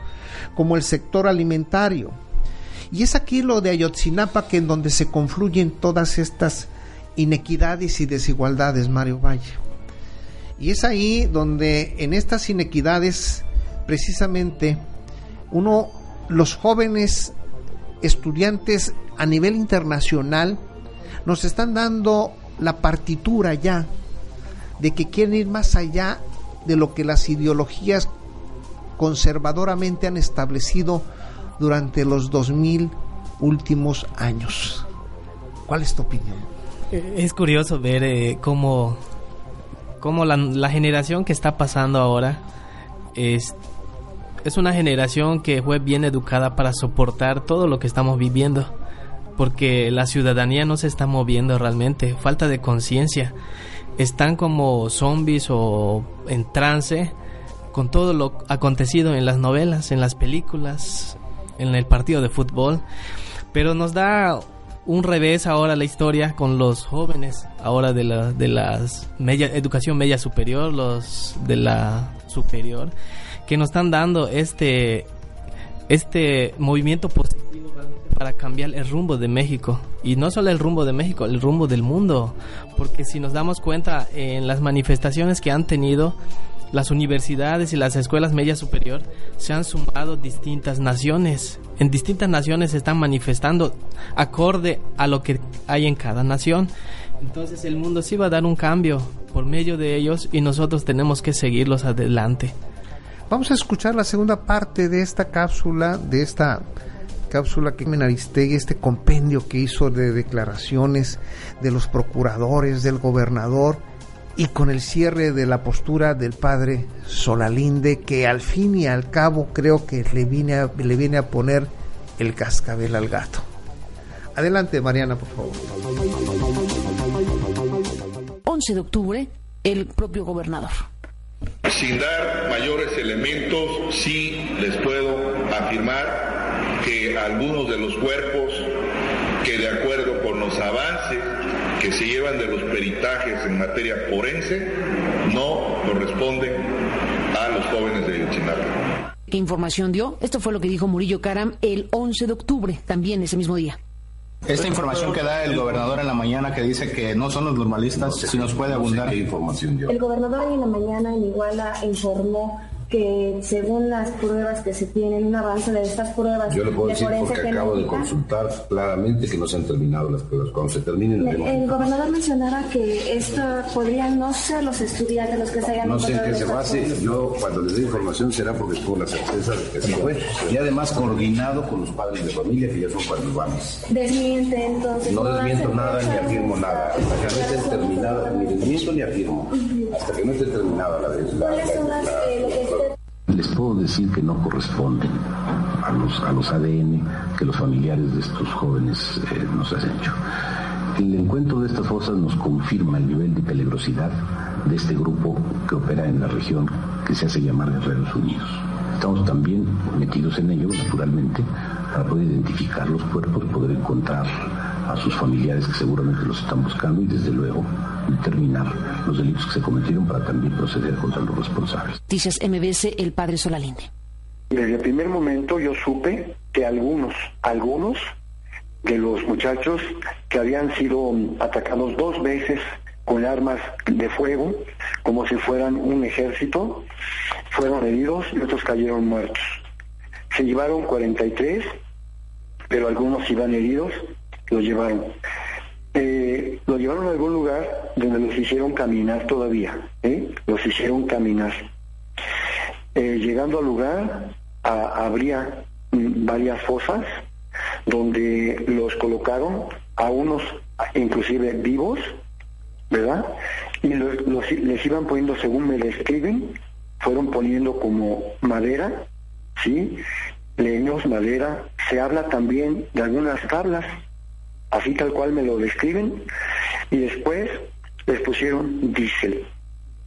como el sector alimentario. Y es aquí lo de Ayotzinapa que en donde se confluyen todas estas inequidades y desigualdades, Mario Valle. Y es ahí donde en estas inequidades, precisamente, uno, los jóvenes estudiantes a nivel internacional, nos están dando la partitura ya de que quieren ir más allá de lo que las ideologías conservadoramente han establecido durante los 2000 últimos años. ¿Cuál es tu opinión? Es curioso ver eh, cómo, cómo la, la, generación que está pasando ahora es, es una generación que fue bien educada para soportar todo lo que estamos viviendo. Porque la ciudadanía no se está moviendo realmente, falta de conciencia. Están como zombies o en trance con todo lo acontecido en las novelas, en las películas, en el partido de fútbol. Pero nos da un revés ahora la historia con los jóvenes ahora de la de las media educación media superior los de la superior que nos están dando este este movimiento positivo para cambiar el rumbo de México y no solo el rumbo de México el rumbo del mundo porque si nos damos cuenta en las manifestaciones que han tenido las universidades y las escuelas media superior se han sumado distintas naciones. En distintas naciones se están manifestando acorde a lo que hay en cada nación. Entonces el mundo sí va a dar un cambio por medio de ellos y nosotros tenemos que seguirlos adelante. Vamos a escuchar la segunda parte de esta cápsula, de esta cápsula que Aristegui, este compendio que hizo de declaraciones de los procuradores, del gobernador, y con el cierre de la postura del padre Solalinde, que al fin y al cabo creo que le viene a, le viene a poner el cascabel al gato. Adelante, Mariana, por favor. 11 de octubre, el propio gobernador. Sin dar mayores elementos, sí les puedo afirmar que algunos de los cuerpos que de acuerdo con los avances que se llevan de los peritajes en materia forense no corresponden a los jóvenes de Ayotzinapa. ¿Qué información dio? Esto fue lo que dijo Murillo Caram el 11 de octubre, también ese mismo día. Esta información que da el gobernador en la mañana que dice que no son los normalistas, si nos puede abundar. ¿Qué información dio? El gobernador en la mañana en Iguala informó que según las pruebas que se tienen, un avance de estas pruebas. Yo le puedo decir porque acabo de consultar claramente que no se han terminado las pruebas. Cuando se terminen, el, el gobernador mencionaba que esto podrían no ser los estudiantes los que se hayan No sé en qué se base. Yo, cuando les dé información, será porque tengo la certeza de que así fue. Y además coordinado con los padres de familia, que ya son coadyuvantes. Desmiente entonces. No desmiento nada ni afirmo nada. Hasta que no esté terminada, ni desmiento ni afirmo. Hasta que no esté terminada la. la, ¿Cuáles son las, eh, lo que les puedo decir que no corresponden a los, a los ADN que los familiares de estos jóvenes eh, nos han hecho. El encuentro de estas fosas nos confirma el nivel de peligrosidad de este grupo que opera en la región que se hace llamar Guerreros Unidos. Estamos también metidos en ello, naturalmente, para poder identificar los cuerpos, poder encontrar a sus familiares que seguramente los están buscando y desde luego determinar los delitos que se cometieron para también proceder contra los responsables. Noticias MBS, el padre Solalinde. Desde el primer momento yo supe que algunos, algunos de los muchachos que habían sido atacados dos veces con armas de fuego, como si fueran un ejército, fueron heridos y otros cayeron muertos. Se llevaron 43, pero algunos iban heridos, los llevaron. Eh, los llevaron a algún lugar donde los hicieron caminar todavía, ¿eh? los hicieron caminar. Eh, llegando al lugar, habría varias fosas donde los colocaron a unos inclusive vivos, ¿verdad? Y los, los- les iban poniendo, según me describen, fueron poniendo como madera, ¿sí? Leños, madera. Se habla también de algunas tablas, así tal cual me lo describen, y después les pusieron diésel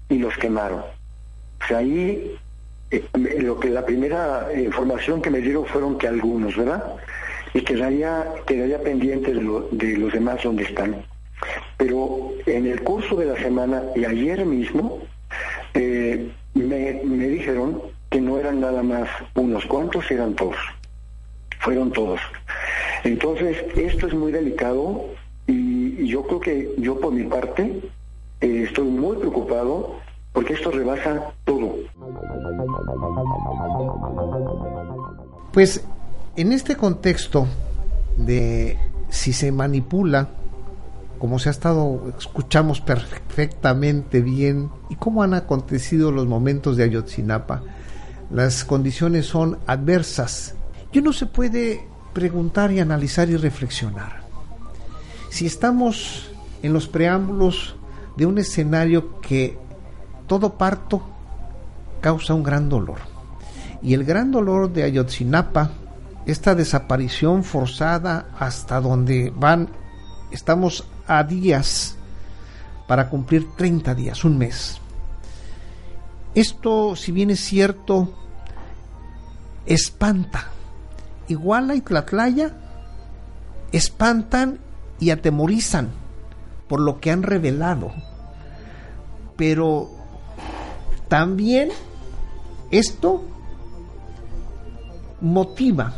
y los quemaron. O sea, ahí eh, lo que la primera información que me dieron fueron que algunos, ¿verdad? Y quedaría, quedaría pendiente de, lo- de los demás donde están. Pero en el curso de la semana y ayer mismo eh, me, me dijeron que no eran nada más unos cuantos, eran todos. Fueron todos. Entonces, esto es muy delicado y, yo creo que yo por mi parte eh, estoy muy preocupado porque esto rebasa todo. Pues en este contexto de si se manipula, como se ha estado, escuchamos perfectamente bien, y cómo han acontecido los momentos de Ayotzinapa, las condiciones son adversas. Y uno se puede preguntar y analizar y reflexionar. Si estamos en los preámbulos de un escenario que todo parto causa un gran dolor. Y el gran dolor de Ayotzinapa, esta desaparición forzada hasta donde van, estamos a días para cumplir 30 días, un mes. Esto, si bien es cierto, espanta. Iguala y Tlatlaya espantan y atemorizan por lo que han revelado. Pero también esto motiva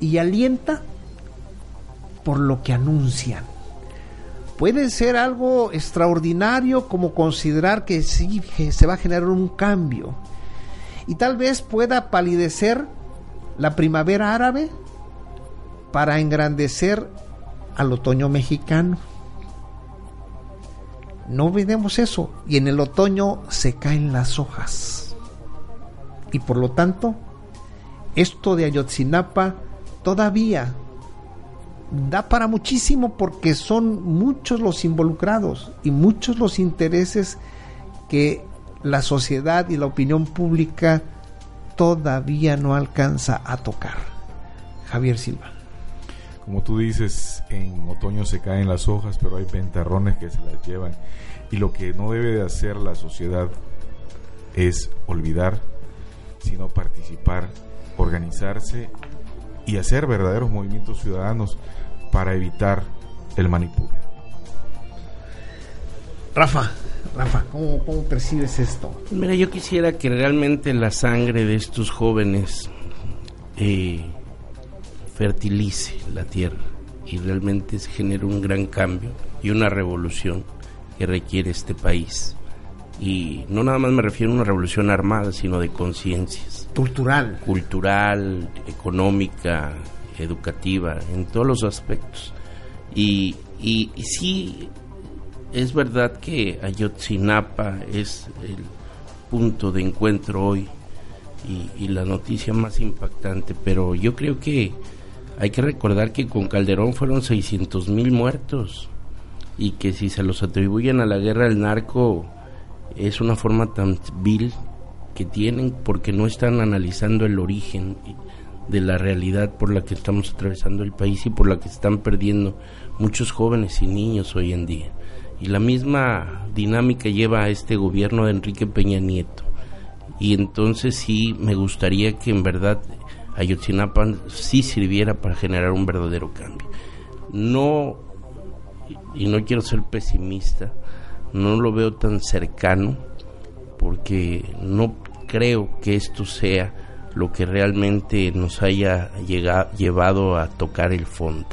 y alienta por lo que anuncian. Puede ser algo extraordinario como considerar que sí que se va a generar un cambio. Y tal vez pueda palidecer la primavera árabe para engrandecer al otoño mexicano. No olvidemos eso. Y en el otoño se caen las hojas. Y por lo tanto, esto de Ayotzinapa todavía da para muchísimo porque son muchos los involucrados y muchos los intereses que la sociedad y la opinión pública todavía no alcanza a tocar. Javier Silva. Como tú dices, en otoño se caen las hojas, pero hay ventarrones que se las llevan. Y lo que no debe de hacer la sociedad es olvidar, sino participar, organizarse y hacer verdaderos movimientos ciudadanos para evitar el manipulio. Rafa, Rafa, ¿cómo, cómo percibes esto? Mira, yo quisiera que realmente la sangre de estos jóvenes eh, fertilice la tierra y realmente se genere un gran cambio y una revolución que requiere este país. Y no nada más me refiero a una revolución armada, sino de conciencias. Cultural. Cultural, económica, educativa, en todos los aspectos. Y, y, y sí, es verdad que Ayotzinapa es el punto de encuentro hoy y, la noticia más impactante, pero yo creo que hay que recordar que con Calderón fueron 600 mil muertos y que si se los atribuyen a la guerra del narco es una forma tan vil que tienen porque no están analizando el origen de la realidad por la que estamos atravesando el país y por la que están perdiendo muchos jóvenes y niños hoy en día. Y la misma dinámica lleva a este gobierno de Enrique Peña Nieto. Y entonces sí me gustaría que en verdad Ayotzinapa sí sirviera para generar un verdadero cambio. No, y no quiero ser pesimista, no lo veo tan cercano porque no creo que esto sea lo que realmente nos haya llegado, llevado a tocar el fondo.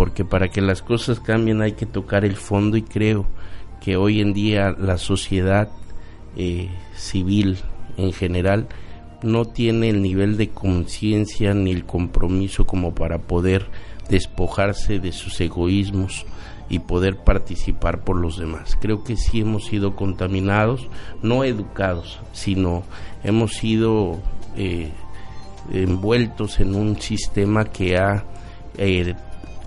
Porque para que las cosas cambien hay que tocar el fondo y creo que hoy en día la sociedad eh, civil en general no tiene el nivel de conciencia ni el compromiso como para poder despojarse de sus egoísmos y poder participar por los demás. Creo que sí hemos sido contaminados, no educados, sino hemos sido eh, envueltos en un sistema que ha eh,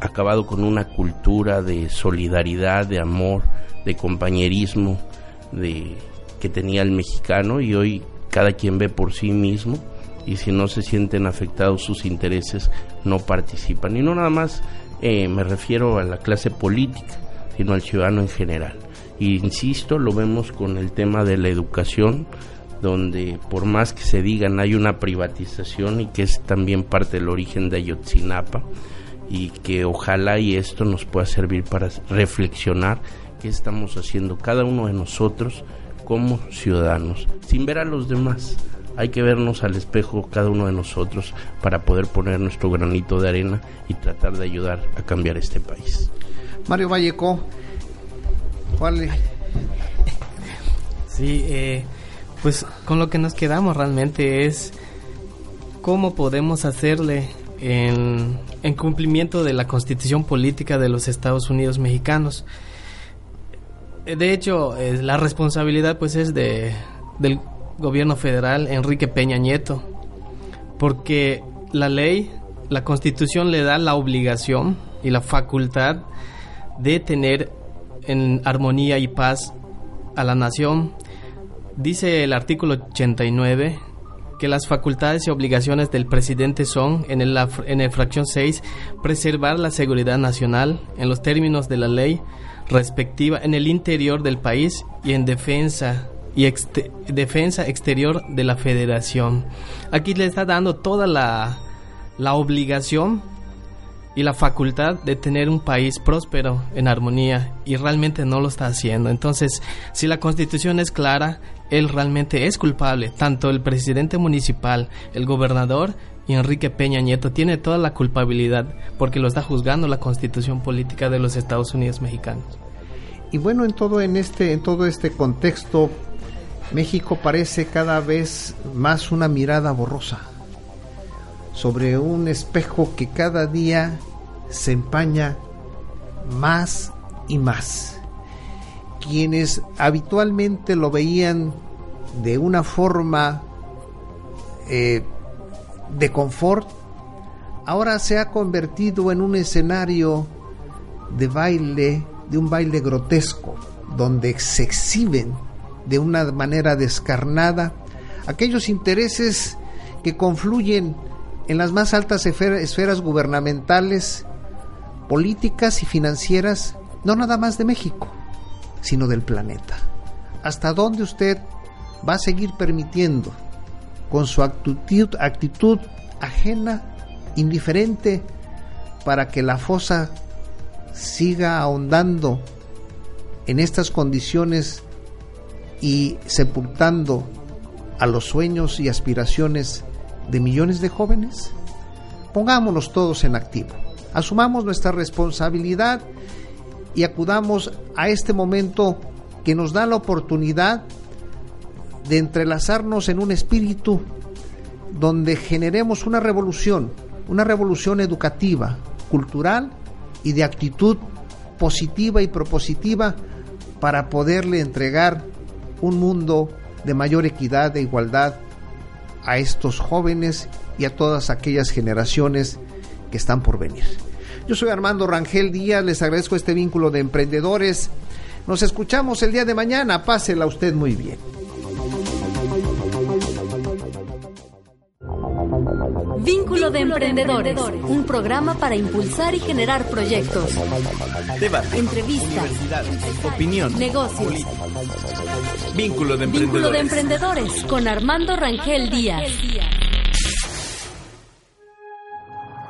acabado con una cultura de solidaridad, de amor, de compañerismo de, que tenía el mexicano y hoy cada quien ve por sí mismo y si no se sienten afectados sus intereses no participan. Y no nada más eh, me refiero a la clase política, sino al ciudadano en general. Y insisto, lo vemos con el tema de la educación, donde por más que se digan hay una privatización y que es también parte del origen de Ayotzinapa y que ojalá y esto nos pueda servir para reflexionar qué estamos haciendo cada uno de nosotros como ciudadanos, sin ver a los demás. Hay que vernos al espejo cada uno de nosotros para poder poner nuestro granito de arena y tratar de ayudar a cambiar este país. Mario Valleco, ¿cuál? Sí, eh, pues con lo que nos quedamos realmente es cómo podemos hacerle en, en cumplimiento de la constitución política de los Estados Unidos mexicanos de hecho, la responsabilidad pues es de, del gobierno federal, Enrique Peña Nieto, porque la ley, la constitución le da la obligación y la facultad de tener en armonía y paz a la nación. Dice el artículo 89 que las facultades y obligaciones del presidente son, en el, en el fracción 6, preservar la seguridad nacional en los términos de la ley, respectiva en el interior del país y en defensa y defensa exterior de la federación. Aquí le está dando toda la, la obligación y la facultad de tener un país próspero en armonía y realmente no lo está haciendo. Entonces, si la constitución es clara, él realmente es culpable. Tanto el presidente municipal, el gobernador y Enrique Peña Nieto tiene toda la culpabilidad porque lo está juzgando la constitución política de los Estados Unidos mexicanos. Y bueno, en todo, en este, en todo este contexto, México parece cada vez más una mirada borrosa sobre un espejo que cada día se empaña más y más. Quienes habitualmente lo veían de una forma eh, de confort, ahora se ha convertido en un escenario de baile, de un baile grotesco, donde se exhiben de una manera descarnada aquellos intereses que confluyen en las más altas esferas gubernamentales, políticas y financieras, no nada más de México, sino del planeta. ¿Hasta dónde usted va a seguir permitiendo con su actitud, actitud ajena, indiferente, para que la fosa siga ahondando en estas condiciones y sepultando a los sueños y aspiraciones de millones de jóvenes? Pongámonos todos en activo, asumamos nuestra responsabilidad y acudamos a este momento que nos da la oportunidad de entrelazarnos en un espíritu donde generemos una revolución, una revolución educativa, cultural y de actitud positiva y propositiva para poderle entregar un mundo de mayor equidad e igualdad a estos jóvenes y a todas aquellas generaciones que están por venir. Yo soy Armando Rangel Díaz, les agradezco este vínculo de emprendedores. Nos escuchamos el día de mañana, pásela usted muy bien. Vínculo de Emprendedores, un programa para impulsar y generar proyectos, Debate. entrevistas. Opinión. negocios. Vínculo de Vínculo de emprendedores. Emprendedores con Armando Rangel Díaz.